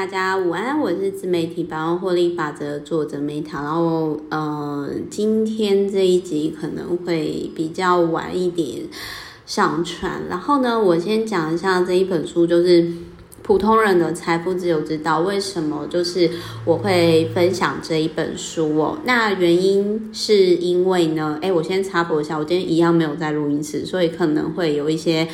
大家午安，我是自媒体百万获利法则作者 Meta，然后呃，今天这一集可能会比较晚一点上传，然后呢，我先讲一下这一本书，就是普通人的财富自由之道。为什么就是我会分享这一本书哦？那原因是因为呢，诶，我先插播一下，我今天一样没有在录音室，所以可能会有一些。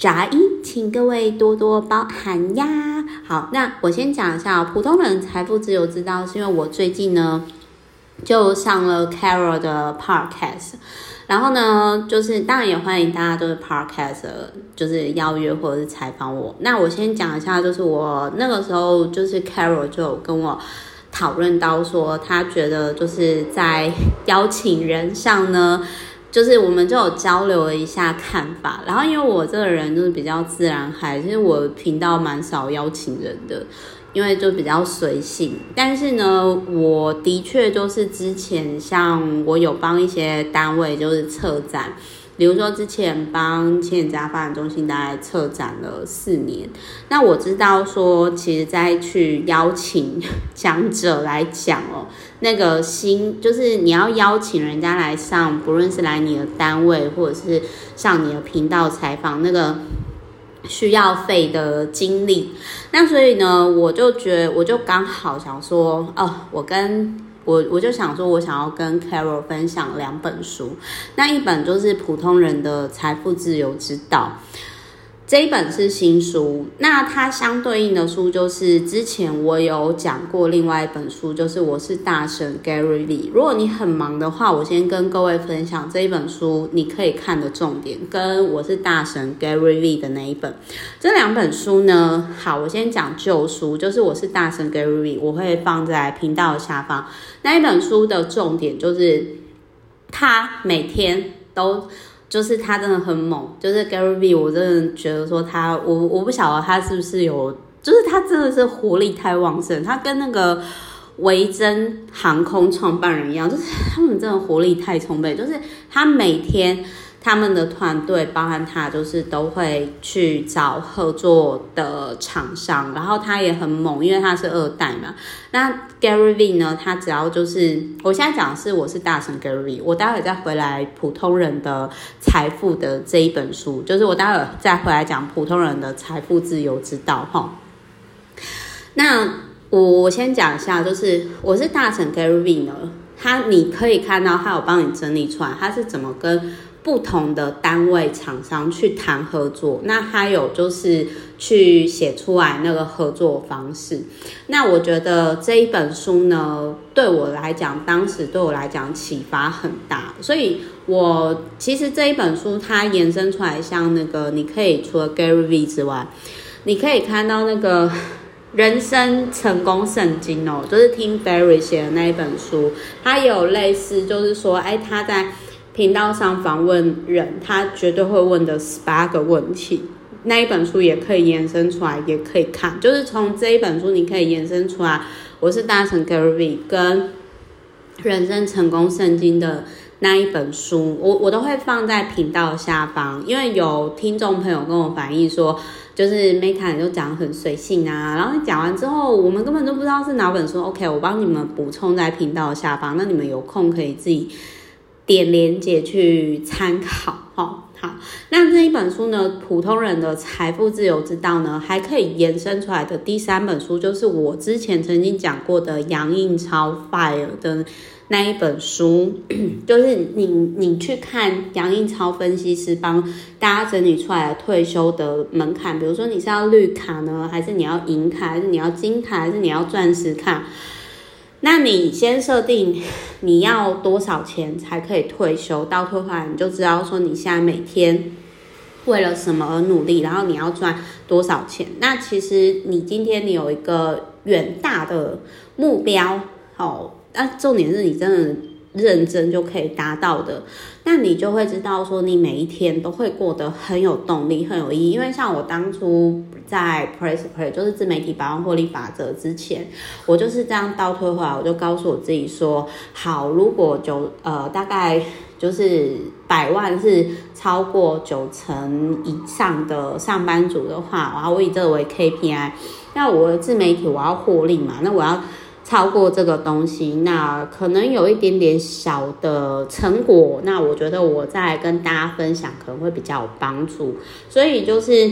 杂音，请各位多多包涵呀。好，那我先讲一下普通人财富自由之道，是因为我最近呢就上了 Carol 的 Podcast，然后呢，就是当然也欢迎大家都是 Podcast，就是邀约或者是采访我。那我先讲一下，就是我那个时候就是 Carol 就有跟我讨论到说，他觉得就是在邀请人上呢。就是我们就有交流了一下看法，然后因为我这个人就是比较自然嗨，其实我频道蛮少邀请人的，因为就比较随性。但是呢，我的确就是之前像我有帮一些单位就是策展。比如说，之前帮青年家发展中心大概策展了四年，那我知道说，其实再去邀请讲者来讲哦，那个心就是你要邀请人家来上，不论是来你的单位，或者是上你的频道采访，那个需要费的精力。那所以呢，我就觉得，我就刚好想说，哦，我跟。我我就想说，我想要跟 Carol 分享两本书，那一本就是《普通人的财富自由之道》。这一本是新书，那它相对应的书就是之前我有讲过另外一本书，就是我是大神 Gary Vee。如果你很忙的话，我先跟各位分享这一本书你可以看的重点，跟我是大神 Gary Vee 的那一本。这两本书呢，好，我先讲旧书，就是我是大神 Gary Vee，我会放在频道下方。那一本书的重点就是他每天都。就是他真的很猛，就是 Gary V，我真的觉得说他，我我不晓得他是不是有，就是他真的是活力太旺盛，他跟那个维珍航空创办人一样，就是他们真的活力太充沛，就是他每天。他们的团队包含他，就是都会去找合作的厂商，然后他也很猛，因为他是二代嘛。那 Gary Vee 呢？他只要就是，我现在讲的是我是大神 Gary 我待会再回来普通人的财富的这一本书，就是我待会再回来讲普通人的财富自由之道哈。那我我先讲一下，就是我是大神 Gary Vee 呢，他你可以看到他有帮你整理出来，他是怎么跟。不同的单位厂商去谈合作，那还有就是去写出来那个合作方式。那我觉得这一本书呢，对我来讲，当时对我来讲启发很大。所以我其实这一本书它延伸出来，像那个你可以除了 Gary V 之外，你可以看到那个人生成功圣经哦，就是 Tim Ferriss 写的那一本书，它有类似，就是说，哎，他在。频道上访问人，他绝对会问的十八个问题，那一本书也可以延伸出来，也可以看。就是从这一本书，你可以延伸出来。我是大神 Gary 跟人生成功圣经的那一本书，我我都会放在频道下方，因为有听众朋友跟我反映说，就是 Meta 就讲很随性啊，然后你讲完之后，我们根本就不知道是哪本书。OK，我帮你们补充在频道下方，那你们有空可以自己。点连接去参考，好，好。那这一本书呢，普通人的财富自由之道呢，还可以延伸出来的第三本书，就是我之前曾经讲过的杨应超 Fire 的那一本书，就是你你去看杨应超分析师帮大家整理出来的退休的门槛，比如说你是要绿卡呢，还是你要银卡，还是你要金卡，还是你要钻石卡？那你先设定你要多少钱才可以退休，到退回来你就知道说你现在每天为了什么而努力，然后你要赚多少钱。那其实你今天你有一个远大的目标，哦，那重点是你真的。认真就可以达到的，那你就会知道说，你每一天都会过得很有动力、很有意义。因为像我当初在 Press Play，就是自媒体百万获利法则之前，我就是这样倒退回来，我就告诉我自己说，好，如果就呃大概就是百万是超过九成以上的上班族的话，然后我以这为 KPI，那我自媒体我要获利嘛，那我要超过这个东西，那可能有一点点小的成果，那我觉得我再跟大家分享可能会比较有帮助，所以就是。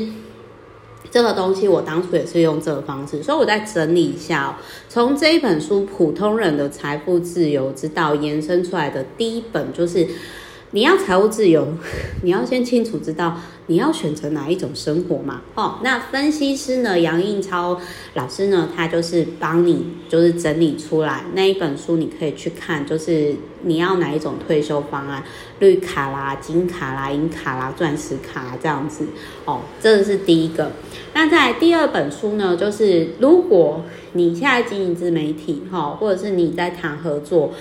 这个东西我当初也是用这个方式，所以我再整理一下哦。从这一本书《普通人的财富自由之道》延伸出来的第一本就是。你要财务自由，你要先清楚知道你要选择哪一种生活嘛。哦，那分析师呢，杨应超老师呢，他就是帮你就是整理出来那一本书，你可以去看，就是你要哪一种退休方案，绿卡啦、金卡啦、银卡啦、钻石卡啦这样子。哦，这是第一个。那在第二本书呢，就是如果你现在经营自媒体，哈，或者是你在谈合作。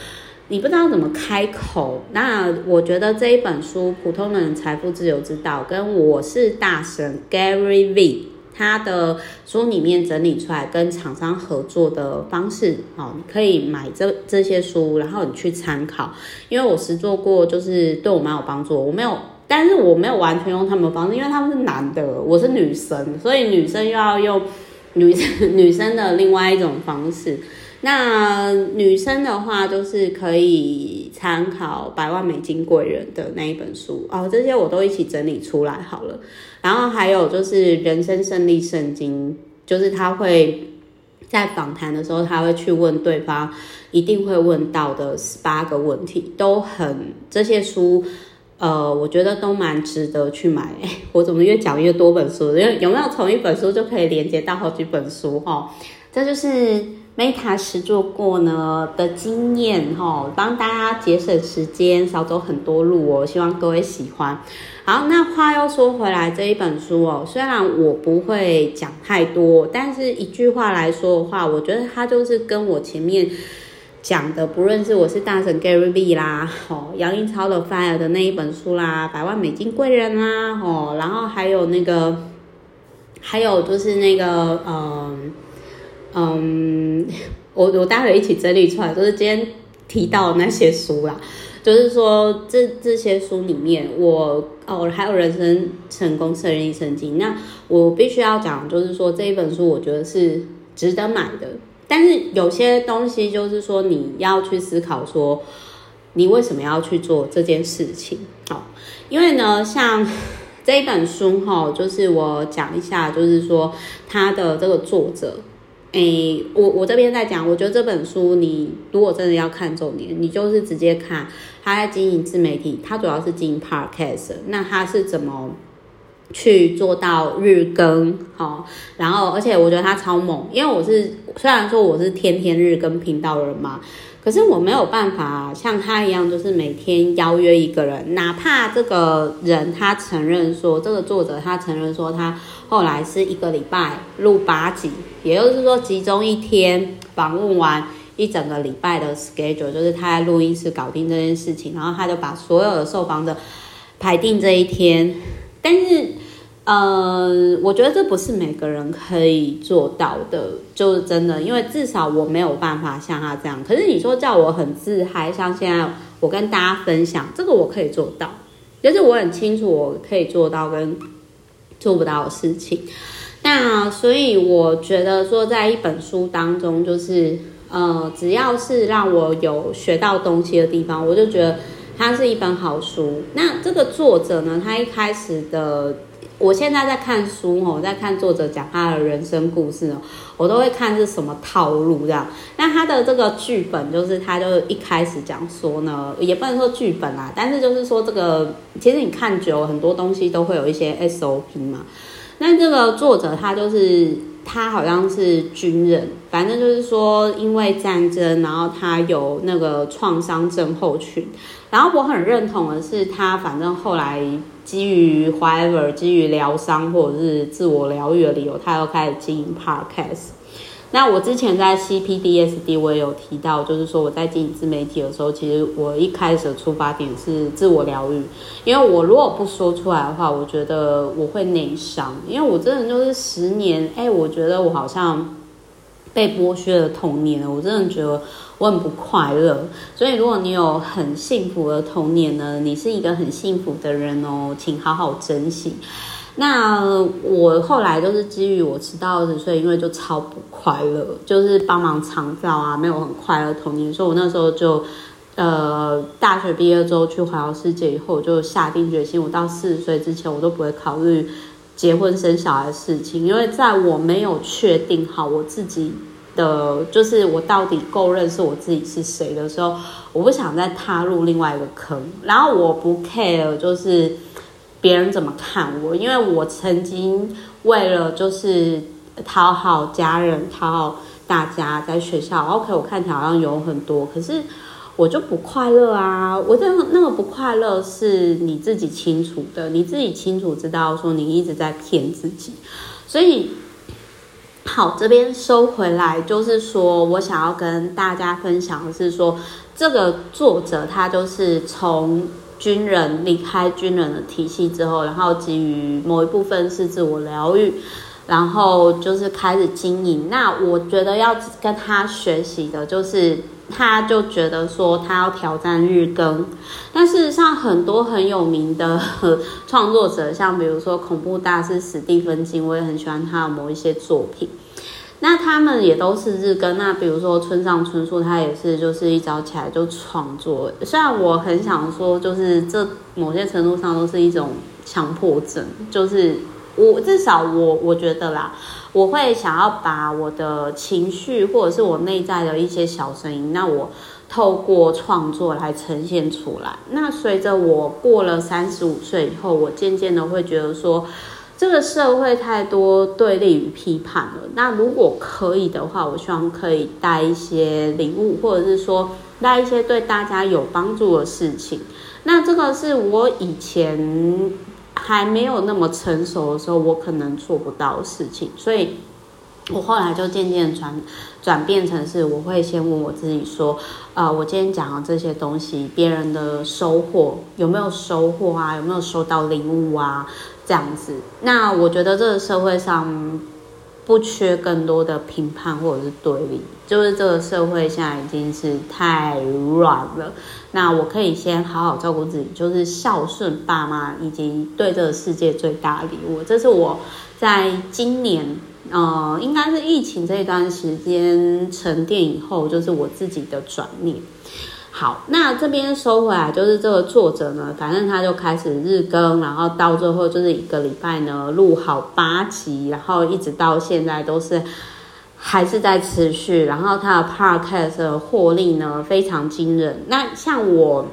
你不知道怎么开口，那我觉得这一本书《普通人财富自由之道》跟我是大神 Gary V 他的书里面整理出来跟厂商合作的方式，哦，你可以买这这些书，然后你去参考。因为我实做过，就是对我蛮有帮助。我没有，但是我没有完全用他们的方式，因为他们是男的，我是女生，所以女生又要用女生 女生的另外一种方式。那女生的话，就是可以参考《百万美金贵人》的那一本书哦，这些我都一起整理出来好了。然后还有就是《人生胜利圣经》，就是他会在访谈的时候，他会去问对方一定会问到的十八个问题，都很这些书，呃，我觉得都蛮值得去买。我怎么越讲越多本书？有有没有从一本书就可以连接到好几本书？哈，这就是。Meta 实作过呢的经验哈，帮大家节省时间，少走很多路哦。希望各位喜欢。好，那话又说回来，这一本书哦，虽然我不会讲太多，但是一句话来说的话，我觉得它就是跟我前面讲的，不论是我是大神 Gary V 啦，哦，杨英超的 Fire 的那一本书啦，百万美金贵人啦，哦，然后还有那个，还有就是那个，嗯。嗯，我我待会一起整理出来，就是今天提到那些书啦，就是说这这些书里面我，哦还有人生成功胜利圣经，那我必须要讲，就是说这一本书我觉得是值得买的，但是有些东西就是说你要去思考说，你为什么要去做这件事情？哦，因为呢，像这一本书哈，就是我讲一下，就是说它的这个作者。诶、我我这边在讲，我觉得这本书你如果真的要看重点，你就是直接看他在经营自媒体，他主要是经营 Podcast，那他是怎么去做到日更？好，然后而且我觉得他超猛，因为我是虽然说我是天天日更频道人嘛。可是我没有办法像他一样，就是每天邀约一个人，哪怕这个人他承认说，这个作者他承认说，他后来是一个礼拜录八集，也就是说集中一天访问完一整个礼拜的 schedule，就是他在录音室搞定这件事情，然后他就把所有的受访者排定这一天，但是。呃，我觉得这不是每个人可以做到的，就是真的，因为至少我没有办法像他这样。可是你说叫我很自嗨，像现在我跟大家分享这个，我可以做到，就是我很清楚我可以做到跟做不到的事情。那所以我觉得说，在一本书当中，就是呃，只要是让我有学到东西的地方，我就觉得它是一本好书。那这个作者呢，他一开始的。我现在在看书哦，在看作者讲他的人生故事哦，我都会看是什么套路这样。那他的这个剧本就是，他就一开始讲说呢，也不能说剧本啦，但是就是说这个，其实你看久很多东西都会有一些 SOP 嘛。那这个作者他就是他好像是军人，反正就是说因为战争，然后他有那个创伤症候群。然后我很认同的是，他反正后来。基于 whatever，基于疗伤或者是自我疗愈的理由，他又开始经营 podcast。那我之前在 CPDSD 我也有提到，就是说我在经营自媒体的时候，其实我一开始的出发点是自我疗愈，因为我如果不说出来的话，我觉得我会内伤，因为我真的就是十年，哎，我觉得我好像被剥削的童年，我真的觉得我很不快乐。所以，如果你有很幸福的童年呢，你是一个很幸福的人哦，请好好珍惜。那我后来就是基于我直到二十岁，因为就超不快乐，就是帮忙长照啊，没有很快乐童年，所以我那时候就，呃，大学毕业之后去环游世界以后，就下定决心，我到四十岁之前，我都不会考虑结婚生小孩的事情，因为在我没有确定好我自己的，就是我到底够认识我自己是谁的时候，我不想再踏入另外一个坑。然后我不 care，就是别人怎么看我，因为我曾经为了就是讨好家人、讨好大家，在学校，OK，我看起来好像有很多，可是。我就不快乐啊！我那那个不快乐是你自己清楚的，你自己清楚知道说你一直在骗自己，所以好，这边收回来，就是说我想要跟大家分享的是说，这个作者他就是从军人离开军人的体系之后，然后基于某一部分是自我疗愈，然后就是开始经营。那我觉得要跟他学习的就是。他就觉得说他要挑战日更，但事实上很多很有名的创作者，像比如说恐怖大师史蒂芬金，我也很喜欢他的某一些作品。那他们也都是日更。那比如说村上春树，他也是就是一早起来就创作。虽然我很想说，就是这某些程度上都是一种强迫症，就是我至少我我觉得啦。我会想要把我的情绪，或者是我内在的一些小声音，那我透过创作来呈现出来。那随着我过了三十五岁以后，我渐渐的会觉得说，这个社会太多对立与批判了。那如果可以的话，我希望可以带一些礼物，或者是说带一些对大家有帮助的事情。那这个是我以前。还没有那么成熟的时候，我可能做不到的事情，所以我后来就渐渐转转变成是，我会先问我自己说，呃，我今天讲的这些东西，别人的收获有没有收获啊？有没有收到礼物啊？这样子，那我觉得这个社会上。不缺更多的评判或者是对立，就是这个社会现在已经是太乱了。那我可以先好好照顾自己，就是孝顺爸妈，以及对这个世界最大的礼物。这是我在今年，呃，应该是疫情这一段时间沉淀以后，就是我自己的转念。好，那这边收回来，就是这个作者呢，反正他就开始日更，然后到最后就是一个礼拜呢录好八集，然后一直到现在都是还是在持续，然后他的 podcast 的获利呢非常惊人。那像我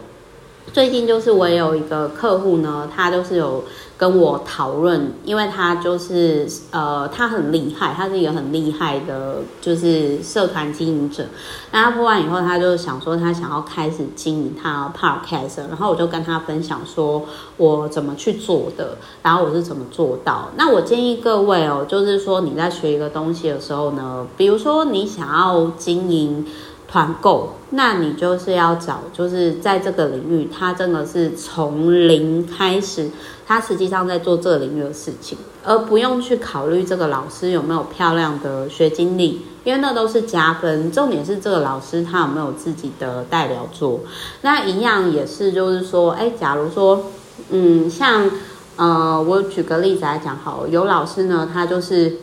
最近就是我有一个客户呢，他就是有。跟我讨论，因为他就是呃，他很厉害，他是一个很厉害的，就是社团经营者。那他播完以后，他就想说，他想要开始经营他 podcast，然后我就跟他分享说我怎么去做的，然后我是怎么做到。那我建议各位哦，就是说你在学一个东西的时候呢，比如说你想要经营。团购，那你就是要找，就是在这个领域，他真的是从零开始，他实际上在做这个领域的事情，而不用去考虑这个老师有没有漂亮的学经历，因为那都是加分。重点是这个老师他有没有自己的代表作。那一样也是，就是说，哎，假如说，嗯，像，呃，我举个例子来讲好，有老师呢，他就是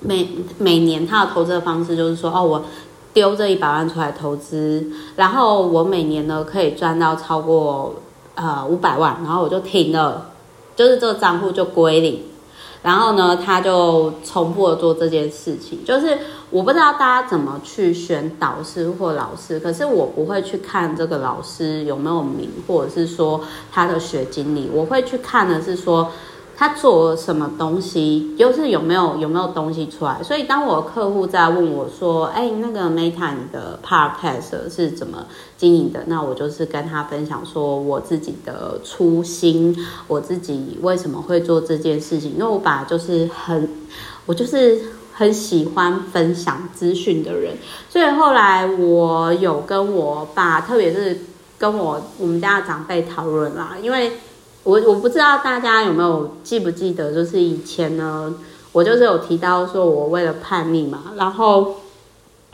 每每年他的投资的方式就是说，哦，我。丢这一百万出来投资，然后我每年呢可以赚到超过呃五百万，然后我就停了，就是这个账户就归零，然后呢他就重复做这件事情，就是我不知道大家怎么去选导师或老师，可是我不会去看这个老师有没有名，或者是说他的学经历，我会去看的是说。他做了什么东西，就是有没有有没有东西出来。所以当我客户在问我说：“哎，那个 Meta 你的 Podcast 是怎么经营的？”那我就是跟他分享说我自己的初心，我自己为什么会做这件事情。因为我爸就是很，我就是很喜欢分享资讯的人。所以后来我有跟我爸，特别是跟我我们家的长辈讨论啦，因为。我我不知道大家有没有记不记得，就是以前呢，我就是有提到说，我为了叛逆嘛，然后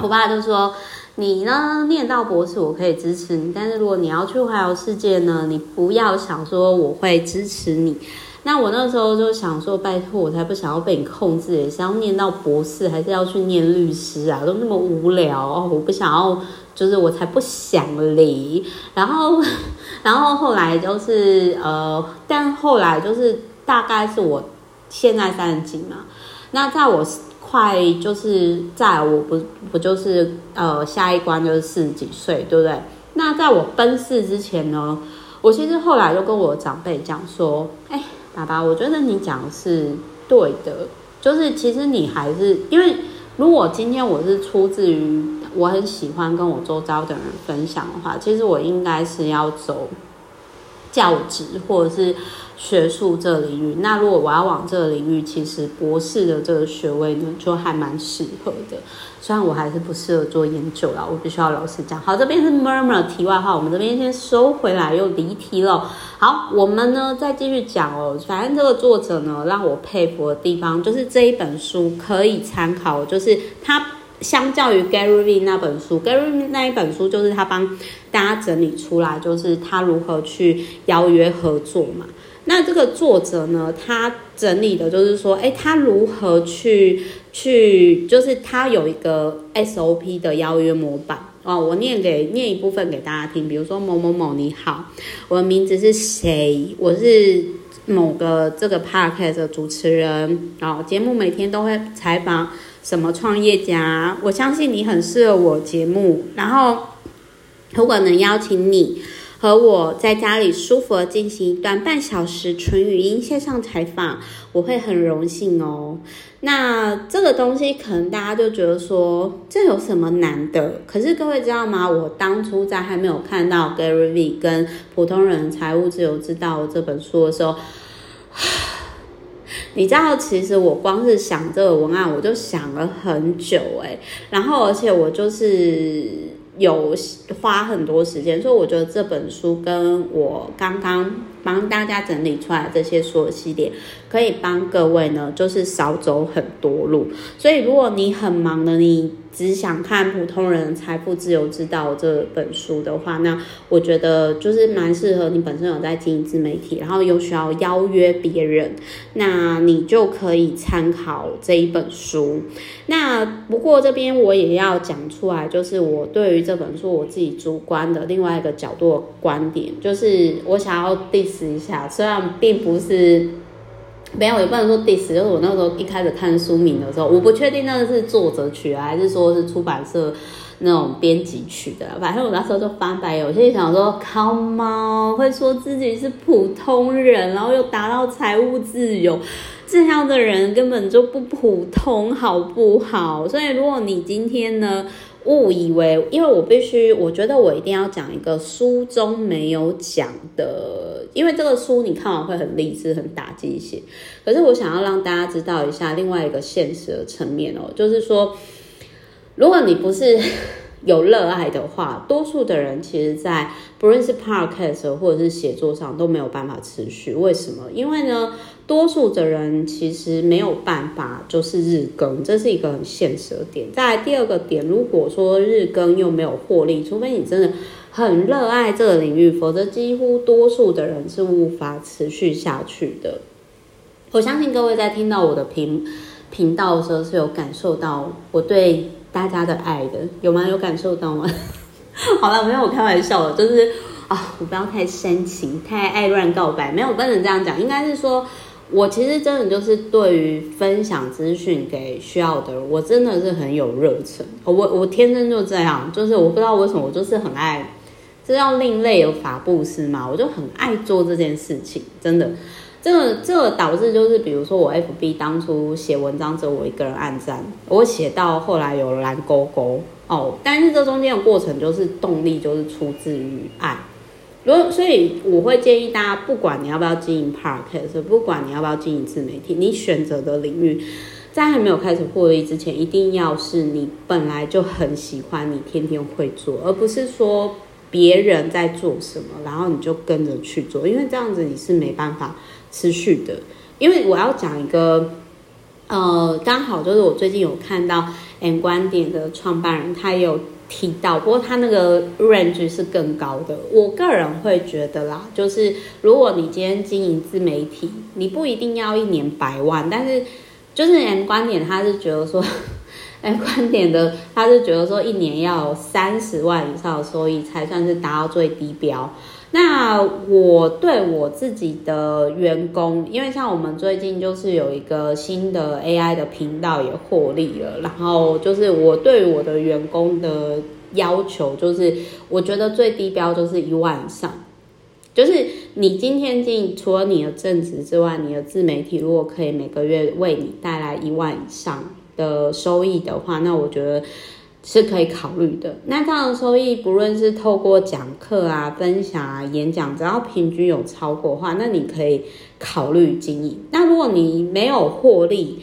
我爸就说：“你呢，念到博士我可以支持你，但是如果你要去环游世界呢，你不要想说我会支持你。”那我那时候就想说：“拜托，我才不想要被你控制，也是要念到博士，还是要去念律师啊？都那么无聊，我不想要，就是我才不想离。”然后，然后后来就是呃，但后来就是大概是我现在三十几嘛，那在我。快就是在我不不就是呃下一关就是四十几岁，对不对？那在我奔四之前呢，我其实后来就跟我长辈讲说，哎，爸爸，我觉得你讲是对的，就是其实你还是因为如果今天我是出自于我很喜欢跟我周遭的人分享的话，其实我应该是要走教职或者是。学术这领域，那如果我要往这个领域，其实博士的这个学位呢，就还蛮适合的。虽然我还是不适合做研究啦，我必须要老实讲。好，这边是 murmur 题外话，我们这边先收回来，又离题了。好，我们呢再继续讲哦。反正这个作者呢，让我佩服的地方，就是这一本书可以参考，就是他相较于 Gary V 那本书，Gary V 那一本书就是他帮大家整理出来，就是他如何去邀约合作嘛。那这个作者呢，他整理的就是说，哎，他如何去去，就是他有一个 SOP 的邀约模板哦。我念给念一部分给大家听，比如说某某某你好，我的名字是谁？我是某个这个 podcast 的主持人，哦，节目每天都会采访什么创业家，我相信你很适合我节目，然后如果能邀请你。和我在家里舒服的进行一段半小时纯语音线上采访，我会很荣幸哦。那这个东西可能大家就觉得说，这有什么难的？可是各位知道吗？我当初在还没有看到 Gary Vee 跟普通人财务自由之道这本书的时候，你知道，其实我光是想这个文案，我就想了很久诶，然后而且我就是。有花很多时间，所以我觉得这本书跟我刚刚帮大家整理出来这些所有系列，可以帮各位呢，就是少走很多路。所以如果你很忙的，你只想看普通人财富自由之道这本书的话，那我觉得就是蛮适合你本身有在经营自媒体，然后又需要邀约别人，那你就可以参考这一本书。那不过这边我也要讲出来，就是我对于这本书我自己主观的另外一个角度的观点，就是我想要 diss 一下，虽然并不是。没有，也不能说 dis，就是我那时候一开始看书名的时候，我不确定那个是作者取的，还是说是出版社那种编辑取的。反正我那时候就翻白眼，我心里想说，Come on，会说自己是普通人，然后又达到财务自由，这样的人根本就不普通，好不好？所以如果你今天呢，误以为，因为我必须，我觉得我一定要讲一个书中没有讲的，因为这个书你看完会很励志、很打鸡血。可是我想要让大家知道一下另外一个现实的层面哦，就是说，如果你不是有热爱的话，多数的人其实，在不论是 podcast 或者是写作上都没有办法持续。为什么？因为呢，多数的人其实没有办法就是日更，这是一个很现实的点。再来第二个点，如果说日更又没有获利，除非你真的很热爱这个领域，否则几乎多数的人是无法持续下去的。我相信各位在听到我的频频道的时候，是有感受到我对。大家的爱的有吗？有感受到吗？好了，没有，开玩笑的，就是啊，我不要太煽情，太爱乱告白，没有，不能这样讲，应该是说，我其实真的就是对于分享资讯给需要的人，我真的是很有热忱，我我天生就这样，就是我不知道为什么，我就是很爱，这叫另类有法布施嘛，我就很爱做这件事情，真的。这个这个导致就是，比如说我 FB 当初写文章只有我一个人按赞，我写到后来有蓝勾勾。哦，但是这中间的过程就是动力就是出自于爱，如果所以我会建议大家，不管你要不要经营 Podcast，不管你要不要经营自媒体，你选择的领域在还没有开始获利之前，一定要是你本来就很喜欢，你天天会做，而不是说别人在做什么，然后你就跟着去做，因为这样子你是没办法。持续的，因为我要讲一个呃，刚好就是我最近有看到 M 观点的创办人，他有提到，不过他那个 range 是更高的。我个人会觉得啦，就是如果你今天经营自媒体，你不一定要一年百万，但是就是 M 观点他是觉得说，M 观点的他是觉得说一年要有三十万以上的收益才算是达到最低标。那我对我自己的员工，因为像我们最近就是有一个新的 AI 的频道也获利了，然后就是我对我的员工的要求，就是我觉得最低标就是一万以上，就是你今天进，除了你的正职之外，你的自媒体如果可以每个月为你带来一万以上的收益的话，那我觉得。是可以考虑的。那这样的收益，不论是透过讲课啊、分享啊、演讲，只要平均有超过的话，那你可以考虑经营。那如果你没有获利，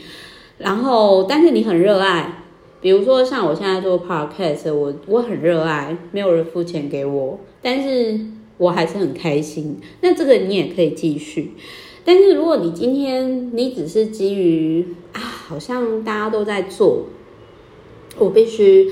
然后但是你很热爱，比如说像我现在做 podcast，我我很热爱，没有人付钱给我，但是我还是很开心。那这个你也可以继续。但是如果你今天你只是基于啊，好像大家都在做。我必须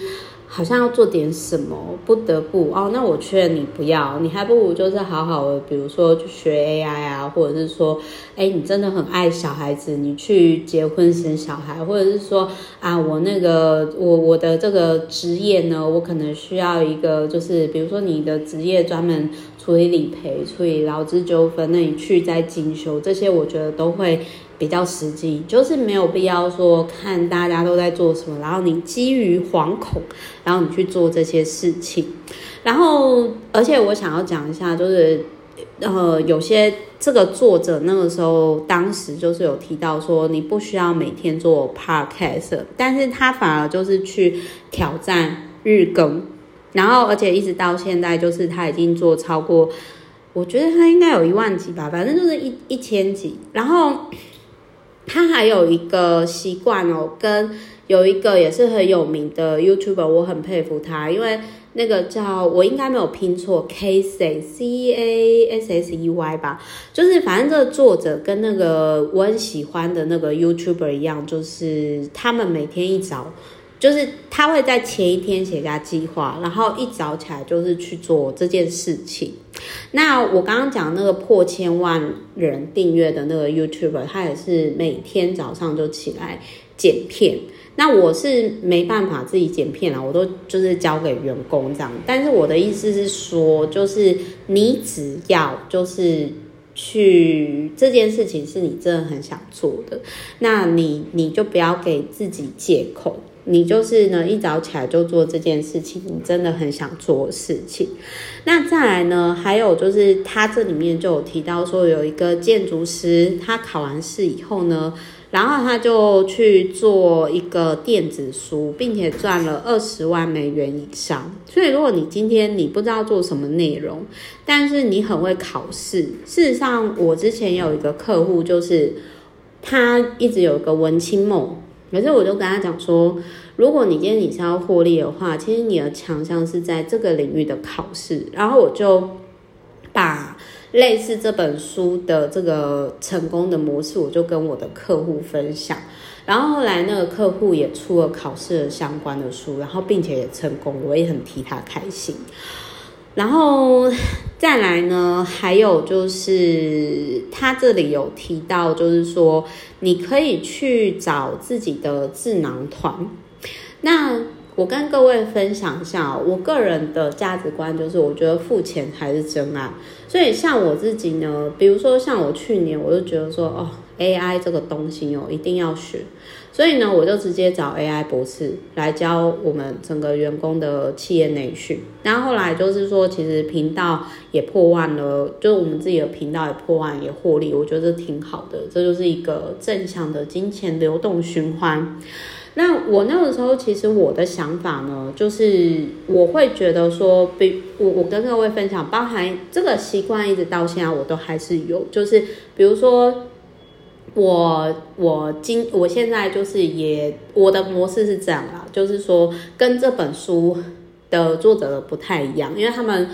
好像要做点什么，不得不哦。那我劝你不要，你还不如就是好好的，比如说去学 AI 啊，或者是说，哎，你真的很爱小孩子，你去结婚生小孩，或者是说啊，我那个我我的这个职业呢，我可能需要一个，就是比如说你的职业专门处理理赔、处理劳资纠纷，那你去再进修，这些我觉得都会。比较实际，就是没有必要说看大家都在做什么，然后你基于惶恐，然后你去做这些事情。然后，而且我想要讲一下，就是呃，有些这个作者那个时候当时就是有提到说，你不需要每天做 podcast，但是他反而就是去挑战日更，然后而且一直到现在，就是他已经做超过，我觉得他应该有一万集吧，反正就是一一千集，然后。他还有一个习惯哦，跟有一个也是很有名的 YouTuber，我很佩服他，因为那个叫我应该没有拼错 k s C A S S E Y 吧，就是反正这个作者跟那个我很喜欢的那个 YouTuber 一样，就是他们每天一早。就是他会在前一天写下计划，然后一早起来就是去做这件事情。那我刚刚讲那个破千万人订阅的那个 YouTuber，他也是每天早上就起来剪片。那我是没办法自己剪片啊，我都就是交给员工这样。但是我的意思是说，就是你只要就是去这件事情是你真的很想做的，那你你就不要给自己借口。你就是呢，一早起来就做这件事情，你真的很想做事情。那再来呢，还有就是他这里面就有提到说，有一个建筑师，他考完试以后呢，然后他就去做一个电子书，并且赚了二十万美元以上。所以，如果你今天你不知道做什么内容，但是你很会考试，事实上，我之前有一个客户，就是他一直有一个文青梦。可是我就跟他讲说，如果你今天你是要获利的话，其实你的强项是在这个领域的考试。然后我就把类似这本书的这个成功的模式，我就跟我的客户分享。然后后来那个客户也出了考试的相关的书，然后并且也成功，我也很替他开心。然后再来呢，还有就是他这里有提到，就是说你可以去找自己的智囊团。那我跟各位分享一下，我个人的价值观就是，我觉得付钱才是真爱。所以像我自己呢，比如说像我去年，我就觉得说，哦，AI 这个东西哦，一定要学。所以呢，我就直接找 AI 博士来教我们整个员工的企业内训。然后后来就是说，其实频道也破万了，就是我们自己的频道也破万，也获利，我觉得挺好的。这就是一个正向的金钱流动循环。那我那个时候，其实我的想法呢，就是我会觉得说，比我我跟各位分享，包含这个习惯一直到现在，我都还是有，就是比如说。我我今我现在就是也我的模式是这样啦，就是说跟这本书的作者不太一样，因为他们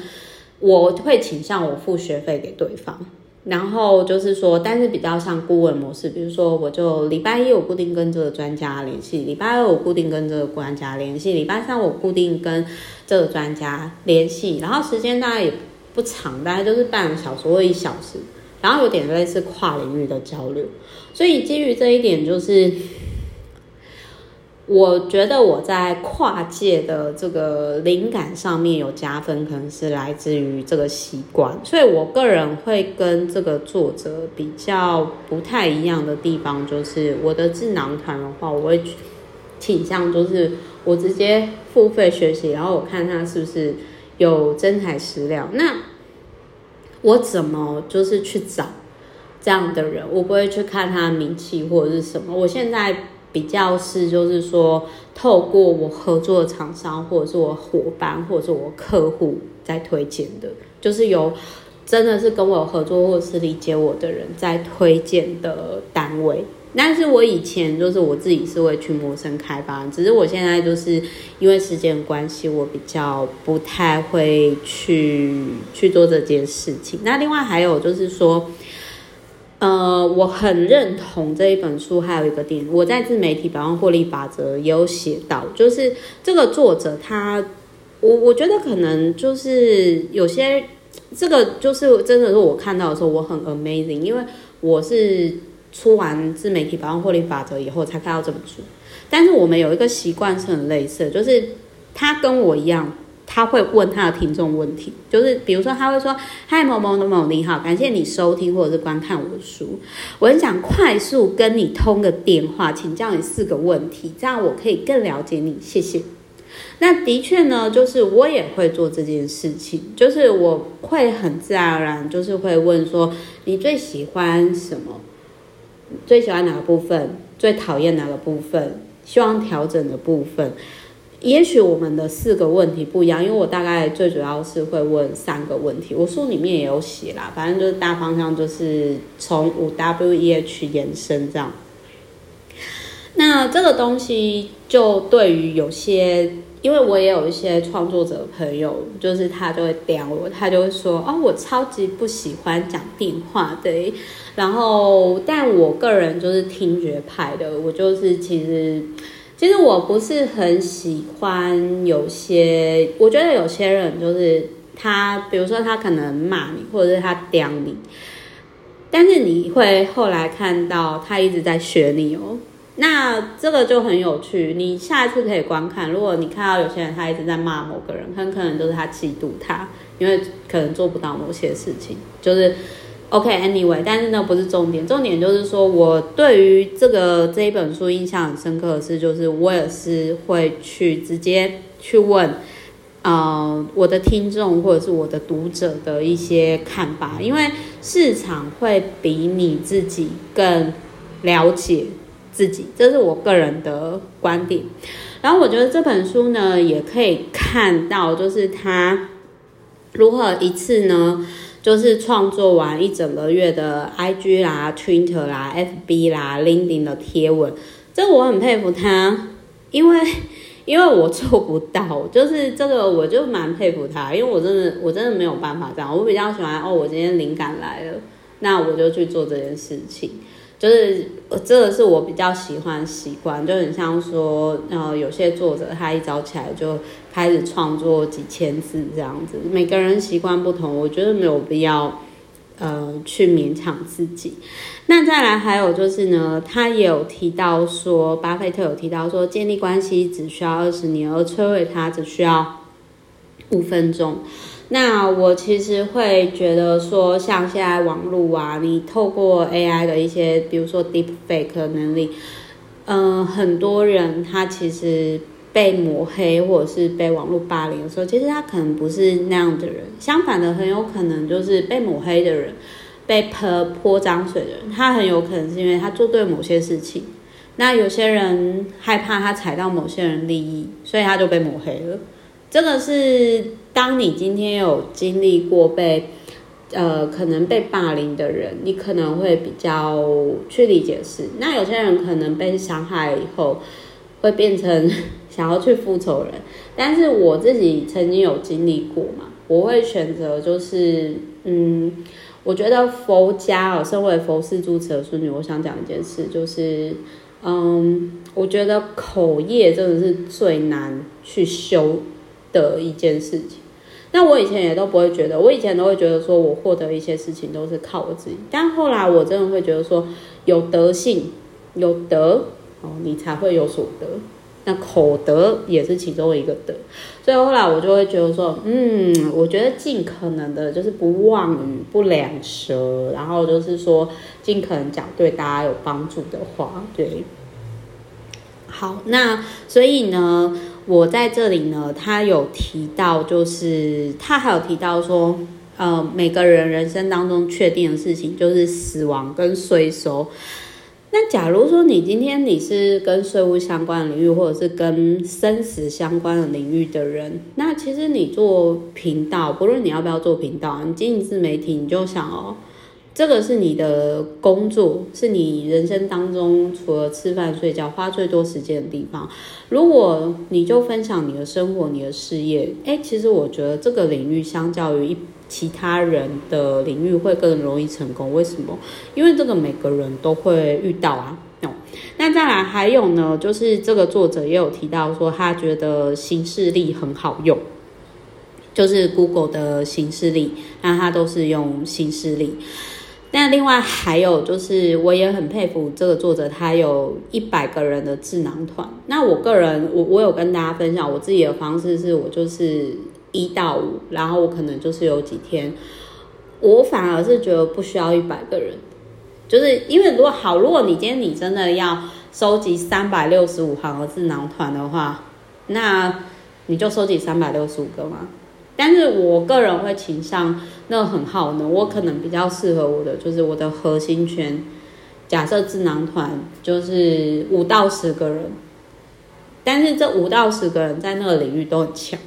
我会倾向我付学费给对方，然后就是说，但是比较像顾问模式，比如说我就礼拜一我固定跟这个专家联系，礼拜二我固定跟这个专家联系，礼拜三我固定跟这个专家联系，然后时间大概也不长，大概就是半个小时或一小时，然后有点类似跨领域的交流，所以基于这一点就是。我觉得我在跨界的这个灵感上面有加分，可能是来自于这个习惯，所以我个人会跟这个作者比较不太一样的地方，就是我的智囊团的话，我会倾向就是我直接付费学习，然后我看他是不是有真材实料。那我怎么就是去找这样的人？我不会去看他的名气或者是什么。我现在。比较是，就是说，透过我合作的厂商，或者是我伙伴，或者是我客户在推荐的，就是有真的是跟我合作或者是理解我的人在推荐的单位。但是我以前就是我自己是会去陌生开发，只是我现在就是因为时间关系，我比较不太会去去做这件事情。那另外还有就是说。呃，我很认同这一本书，还有一个点，我在自媒体百万获利法则也有写到，就是这个作者他，我我觉得可能就是有些这个就是真的是我看到的时候，我很 amazing，因为我是出完自媒体百万获利法则以后才看到这本书，但是我们有一个习惯是很类似，就是他跟我一样。他会问他的听众问题，就是比如说他会说：“嗨，某某某某，你好，感谢你收听或者是观看我的书。我很想快速跟你通个电话，请教你四个问题，这样我可以更了解你。谢谢。”那的确呢，就是我也会做这件事情，就是我会很自然而然，就是会问说：“你最喜欢什么？最喜欢哪个部分？最讨厌哪个部分？希望调整的部分？”也许我们的四个问题不一样，因为我大概最主要是会问三个问题，我书里面也有写啦，反正就是大方向就是从五 W E H 延伸这样。那这个东西就对于有些，因为我也有一些创作者朋友，就是他就会刁我，他就会说哦，我超级不喜欢讲电话的，然后但我个人就是听觉派的，我就是其实。其实我不是很喜欢有些，我觉得有些人就是他，比如说他可能骂你，或者是他刁你，但是你会后来看到他一直在学你哦，那这个就很有趣。你下一次可以观看，如果你看到有些人他一直在骂某个人，很可能就是他嫉妒他，因为可能做不到某些事情，就是。OK，anyway，但是那不是重点，重点就是说我对于这个这一本书印象很深刻的是，就是我也是会去直接去问，呃，我的听众或者是我的读者的一些看法，因为市场会比你自己更了解自己，这是我个人的观点。然后我觉得这本书呢，也可以看到，就是他如何一次呢。就是创作完一整个月的 IG 啦、Twitter 啦、FB 啦、LinkedIn 的贴文，这我很佩服他，因为 因为我做不到，就是这个我就蛮佩服他，因为我真的我真的没有办法这样，我比较喜欢哦，我今天灵感来了，那我就去做这件事情。就是这个是我比较喜欢习惯，就很像说，呃，有些作者他一早起来就开始创作几千字这样子，每个人习惯不同，我觉得没有必要，呃，去勉强自己。那再来还有就是呢，他也有提到说，巴菲特有提到说，建立关系只需要二十年，而摧毁它只需要五分钟。那我其实会觉得说，像现在网络啊，你透过 AI 的一些，比如说 Deepfake 的能力，嗯、很多人他其实被抹黑或者是被网络霸凌的时候，其实他可能不是那样的人，相反的，很有可能就是被抹黑的人，被泼泼脏水的人，他很有可能是因为他做对某些事情。那有些人害怕他踩到某些人利益，所以他就被抹黑了。这个是当你今天有经历过被，呃，可能被霸凌的人，你可能会比较去理解是。那有些人可能被伤害以后，会变成 想要去复仇人。但是我自己曾经有经历过嘛，我会选择就是，嗯，我觉得佛家哦，身为佛世主持的孙女，我想讲一件事，就是，嗯，我觉得口业真的是最难去修的一件事情。那我以前也都不会觉得，我以前都会觉得说我获得一些事情都是靠我自己，但后来我真的会觉得说，有德性，有德哦，你才会有所得。那口德也是其中一个德，所以后来我就会觉得说，嗯，我觉得尽可能的就是不妄语、不两舌，然后就是说尽可能讲对大家有帮助的话，对。好，那所以呢，我在这里呢，他有提到，就是他还有提到说，呃，每个人人生当中确定的事情就是死亡跟税收。那假如说你今天你是跟税务相关的领域，或者是跟生死相关的领域的人，那其实你做频道，不论你要不要做频道，你经营自媒体，你就想哦，这个是你的工作，是你人生当中除了吃饭睡觉花最多时间的地方。如果你就分享你的生活、你的事业，哎，其实我觉得这个领域相较于一。其他人的领域会更容易成功，为什么？因为这个每个人都会遇到啊。那再来还有呢，就是这个作者也有提到说，他觉得新势力很好用，就是 Google 的新势力，那他都是用新势力。那另外还有就是，我也很佩服这个作者，他有一百个人的智囊团。那我个人，我我有跟大家分享我自己的方式，是我就是。一到五，然后我可能就是有几天，我反而是觉得不需要一百个人，就是因为如果好，如果你今天你真的要收集三百六十五行的智囊团的话，那你就收集三百六十五个嘛。但是我个人会倾向那个很好呢，我可能比较适合我的就是我的核心圈，假设智囊团就是五到十个人，但是这五到十个人在那个领域都很强。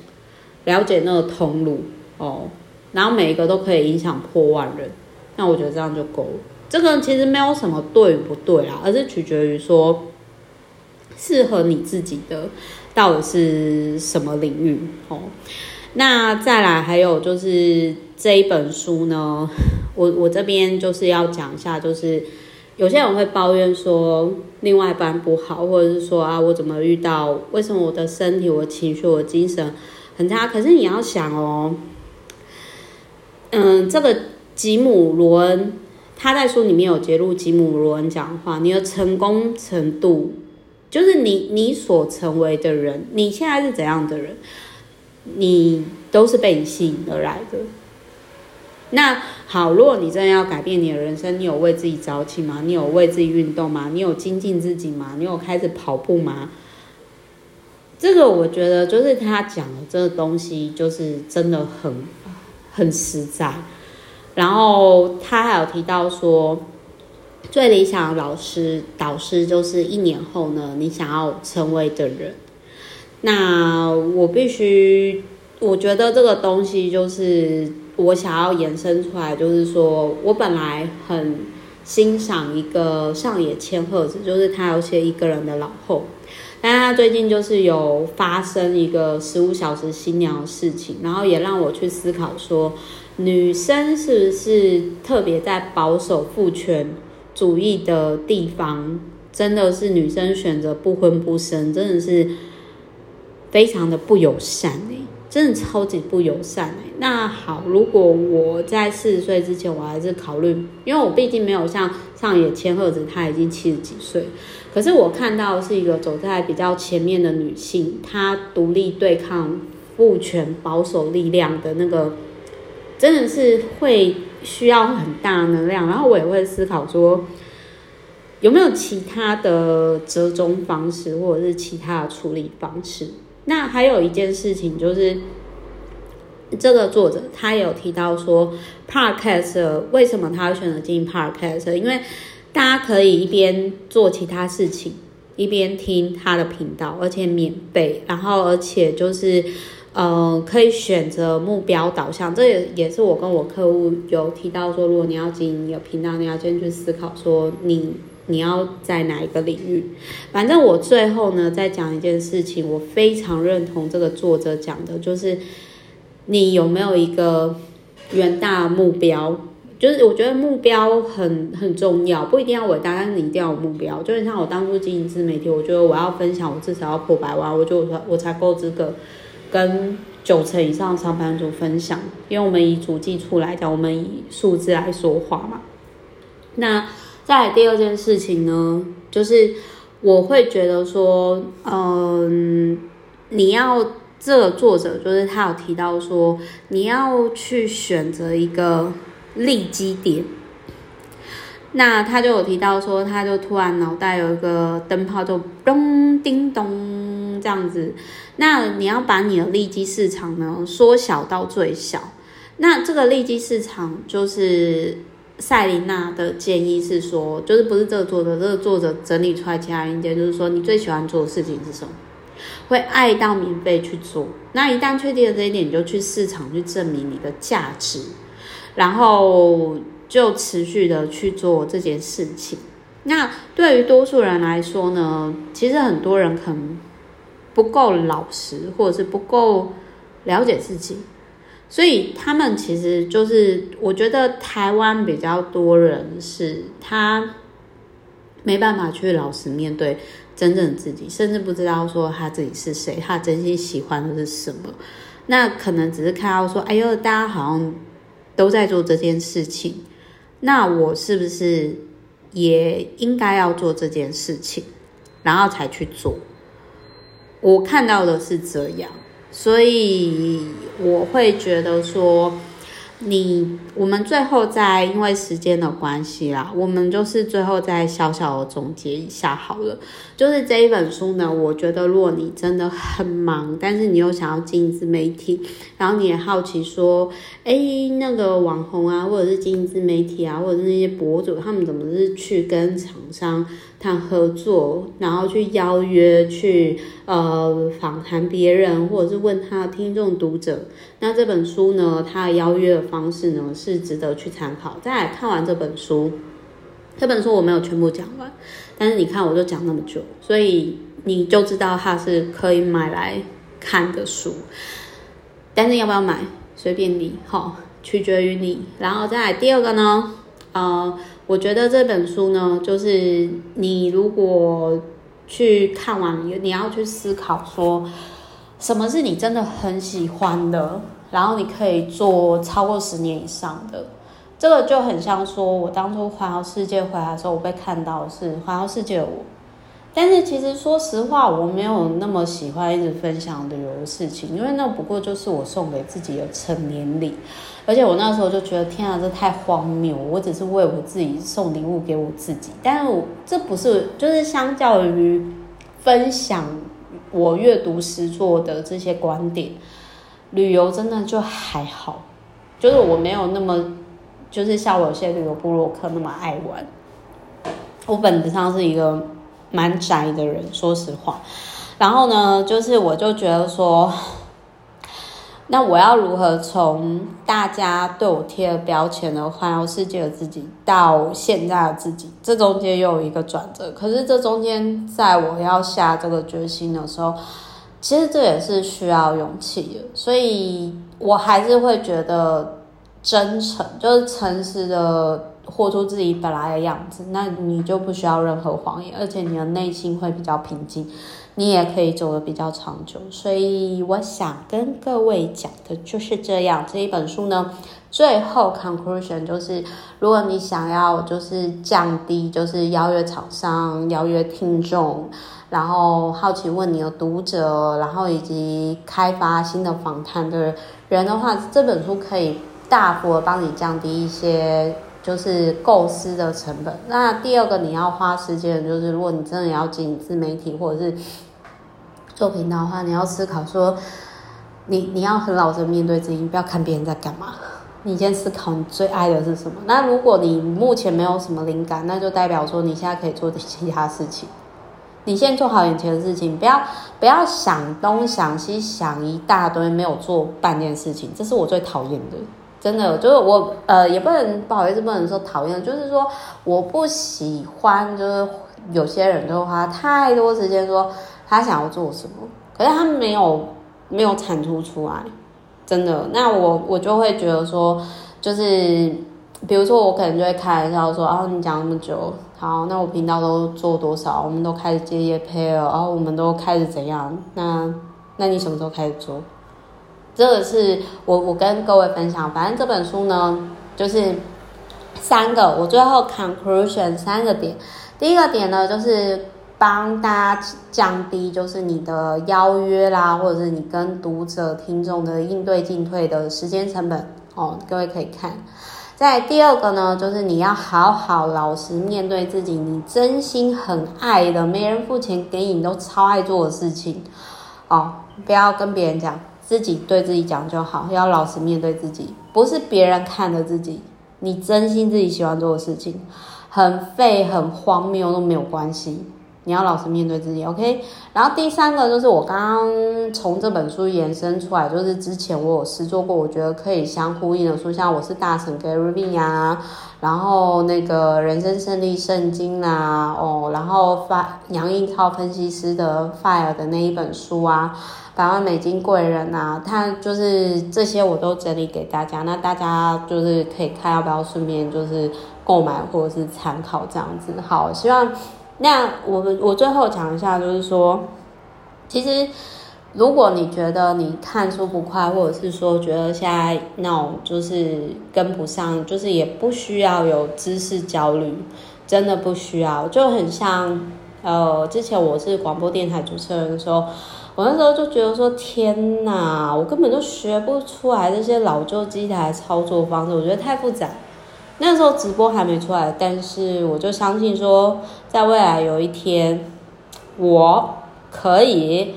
了解那个通路哦，然后每一个都可以影响破万人，那我觉得这样就够了。这个其实没有什么对与不对啊，而是取决于说适合你自己的到底是什么领域哦。那再来还有就是这一本书呢，我我这边就是要讲一下，就是有些人会抱怨说另外一半不好，或者是说啊我怎么遇到，为什么我的身体、我的情绪、我的精神。很差，可是你要想哦，嗯，这个吉姆罗恩他在书里面有揭露吉姆罗恩讲话，你的成功程度就是你你所成为的人，你现在是怎样的人，你都是被你吸引而来的。那好，如果你真的要改变你的人生，你有为自己早起吗？你有为自己运动吗？你有精进自己吗？你有开始跑步吗？这个我觉得就是他讲的这个东西，就是真的很很实在。然后他还有提到说，最理想的老师导师就是一年后呢，你想要成为的人。那我必须，我觉得这个东西就是我想要延伸出来，就是说我本来很欣赏一个上野千鹤子，就是他有写一个人的老后。但他最近就是有发生一个十五小时新娘的事情，然后也让我去思考说，女生是不是特别在保守父权主义的地方，真的是女生选择不婚不生，真的是非常的不友善哎，真的超级不友善哎。那好，如果我在四十岁之前，我还是考虑，因为我毕竟没有像上野千鹤子，她已经七十几岁。可是我看到是一个走在比较前面的女性，她独立对抗父权保守力量的那个，真的是会需要很大能量。然后我也会思考说，有没有其他的折中方式，或者是其他的处理方式？那还有一件事情就是，这个作者他也有提到说，Podcast 为什么他选择进 Podcast？因为大家可以一边做其他事情，一边听他的频道，而且免费。然后，而且就是，呃，可以选择目标导向。这也也是我跟我客户有提到说，如果你要经营一个频道，你要先去思考说你，你要在哪一个领域。反正我最后呢，再讲一件事情，我非常认同这个作者讲的，就是你有没有一个远大目标。就是我觉得目标很很重要，不一定要伟大，但是你一定要有目标。就是像我当初经营自媒体，我觉得我要分享，我至少要破百万，我就我才够资格跟九成以上上班族分享，因为我们以主计处来讲，我们以数字来说话嘛。那再第二件事情呢，就是我会觉得说，嗯，你要这个作者就是他有提到说，你要去选择一个利基点。那他就有提到说，他就突然脑袋有一个灯泡就咚叮咚这样子。那你要把你的利基市场呢缩小到最小。那这个利基市场就是。赛琳娜的建议是说，就是不是这个作者，这个作者整理出来其他意见，就是说你最喜欢做的事情是什么？会爱到免费去做。那一旦确定了这一点，你就去市场去证明你的价值，然后就持续的去做这件事情。那对于多数人来说呢，其实很多人可能不够老实，或者是不够了解自己。所以他们其实就是，我觉得台湾比较多人是他没办法去老实面对真正自己，甚至不知道说他自己是谁，他真心喜欢的是什么。那可能只是看到说，哎呦，大家好像都在做这件事情，那我是不是也应该要做这件事情，然后才去做？我看到的是这样。所以我会觉得说，你我们最后再因为时间的关系啦，我们就是最后再小小的总结一下好了。就是这一本书呢，我觉得如果你真的很忙，但是你又想要经营自媒体，然后你也好奇说，哎，那个网红啊，或者是经营自媒体啊，或者是那些博主，他们怎么是去跟厂商谈合作，然后去邀约，去呃访谈别人，或者是问他的听众读者。那这本书呢，它的邀约的方式呢，是值得去参考。再来看完这本书，这本书我没有全部讲完，但是你看我就讲那么久，所以你就知道它是可以买来看的书。但是要不要买，随便你，好，取决于你。然后再来第二个呢，呃。我觉得这本书呢，就是你如果去看完，你要去思考说，什么是你真的很喜欢的，然后你可以做超过十年以上的。这个就很像说，我当初环游世界回来的时候，我被看到的是环游世界的我。但是其实说实话，我没有那么喜欢一直分享旅游的事情，因为那不过就是我送给自己的成年礼。而且我那时候就觉得，天啊，这太荒谬！我只是为我自己送礼物给我自己，但是我这不是，就是相较于分享我阅读实作的这些观点，旅游真的就还好，就是我没有那么，就是像我有些旅游部落客那么爱玩。我本质上是一个蛮宅的人，说实话。然后呢，就是我就觉得说。那我要如何从大家对我贴了标签的环游世界的自己，到现在的自己，这中间又有一个转折。可是这中间，在我要下这个决心的时候，其实这也是需要勇气的。所以我还是会觉得真诚，就是诚实的活出自己本来的样子，那你就不需要任何谎言，而且你的内心会比较平静。你也可以走得比较长久，所以我想跟各位讲的就是这样。这一本书呢，最后 conclusion 就是，如果你想要就是降低，就是邀约厂商、邀约听众，然后好奇问你的读者，然后以及开发新的访谈的人的话，这本书可以大幅帮你降低一些。就是构思的成本。那第二个你要花时间，就是如果你真的要经营自媒体或者是做频道的话，你要思考说，你你要很老实面对自己，不要看别人在干嘛，你先思考你最爱的是什么。那如果你目前没有什么灵感，那就代表说你现在可以做其他事情。你先做好眼前的事情，不要不要想东想西想一大堆，没有做半件事情，这是我最讨厌的。真的，就是我，呃，也不能不好意思，不能说讨厌，就是说我不喜欢，就是有些人就花太多时间说他想要做什么，可是他没有没有产出出来，真的，那我我就会觉得说，就是比如说我可能就会开玩笑说，哦，你讲那么久，好，那我频道都做多少？我们都开始接业配了，然后我们都开始怎样？那那你什么时候开始做？这个是我我跟各位分享，反正这本书呢，就是三个，我最后 conclusion 三个点。第一个点呢，就是帮大家降低就是你的邀约啦，或者是你跟读者听众的应对进退的时间成本哦，各位可以看。再第二个呢，就是你要好好老实面对自己，你真心很爱的，没人付钱给你，你都超爱做的事情哦，不要跟别人讲。自己对自己讲就好，要老实面对自己，不是别人看的自己，你真心自己喜欢做的事情，很废很荒谬都没有关系，你要老实面对自己，OK。然后第三个就是我刚刚从这本书延伸出来，就是之前我有试做过，我觉得可以相呼应的书，像我是大神 Gary V 啊，然后那个人生胜利圣经啊，哦，然后发杨应超分析师的 Fire 的那一本书啊。百万美金贵人啊，他就是这些我都整理给大家，那大家就是可以看要不要顺便就是购买或者是参考这样子。好，希望那我们我最后讲一下，就是说，其实如果你觉得你看书不快，或者是说觉得现在那种就是跟不上，就是也不需要有知识焦虑，真的不需要，就很像呃，之前我是广播电台主持人的时候。我那时候就觉得说，天哪，我根本就学不出来这些老旧机台操作方式，我觉得太复杂。那时候直播还没出来，但是我就相信说，在未来有一天，我可以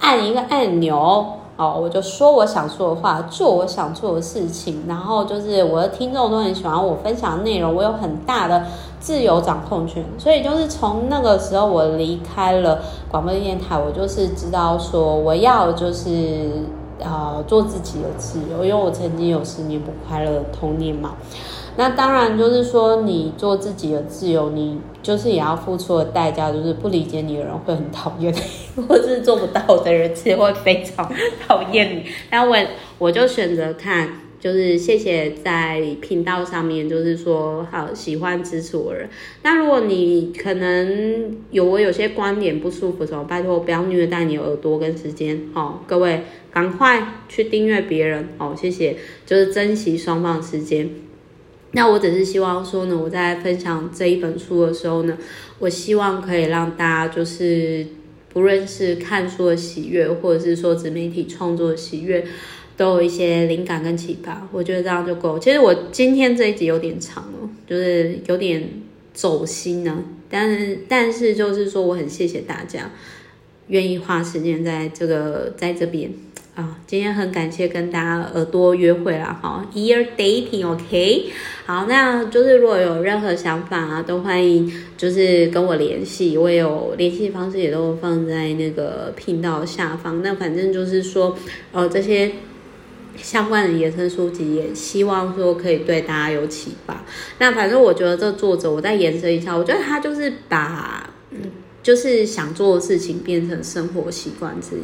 按一个按钮。哦，我就说我想说的话，做我想做的事情，然后就是我的听众都很喜欢我分享的内容，我有很大的自由掌控权，所以就是从那个时候我离开了广播电台，我就是知道说我要就是呃做自己的自由，因为我曾经有十年不快乐的童年嘛。那当然就是说，你做自己的自由，你就是也要付出的代价，就是不理解你的人会很讨厌你，或是做不到的人其实会非常讨厌你。那我我就选择看，就是谢谢在频道上面，就是说好喜欢支持我人。那如果你可能有我有些观点不舒服的时候，拜托不要虐待你耳朵跟时间哦，各位赶快去订阅别人哦，谢谢，就是珍惜双方时间。那我只是希望说呢，我在分享这一本书的时候呢，我希望可以让大家就是不论是看书的喜悦，或者是说自媒体创作的喜悦，都有一些灵感跟启发。我觉得这样就够。其实我今天这一集有点长了，就是有点走心呢。但是但是就是说，我很谢谢大家愿意花时间在这个在这边。啊，今天很感谢跟大家耳朵约会啦，好，ear dating，OK，好，那就是如果有任何想法啊，都欢迎就是跟我联系，我有联系方式也都放在那个频道下方。那反正就是说，呃，这些相关的衍生书籍，也希望说可以对大家有启发。那反正我觉得这作者，我再延伸一下，我觉得他就是把，嗯。就是想做的事情变成生活习惯之一。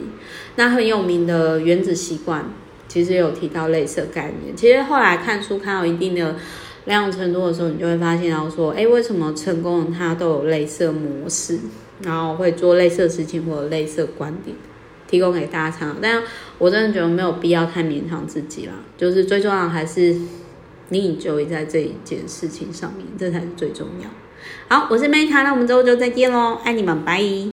那很有名的《原子习惯》其实有提到类似的概念。其实后来看书看到一定的量程度的时候，你就会发现到说，哎，为什么成功的他都有类似的模式，然后会做类似的事情或者类似的观点，提供给大家参考。但我真的觉得没有必要太勉强自己啦。就是最重要还是你就会在这一件事情上面，这才是最重要。好，我是 Meta，那我们周周再见喽，爱你们，拜。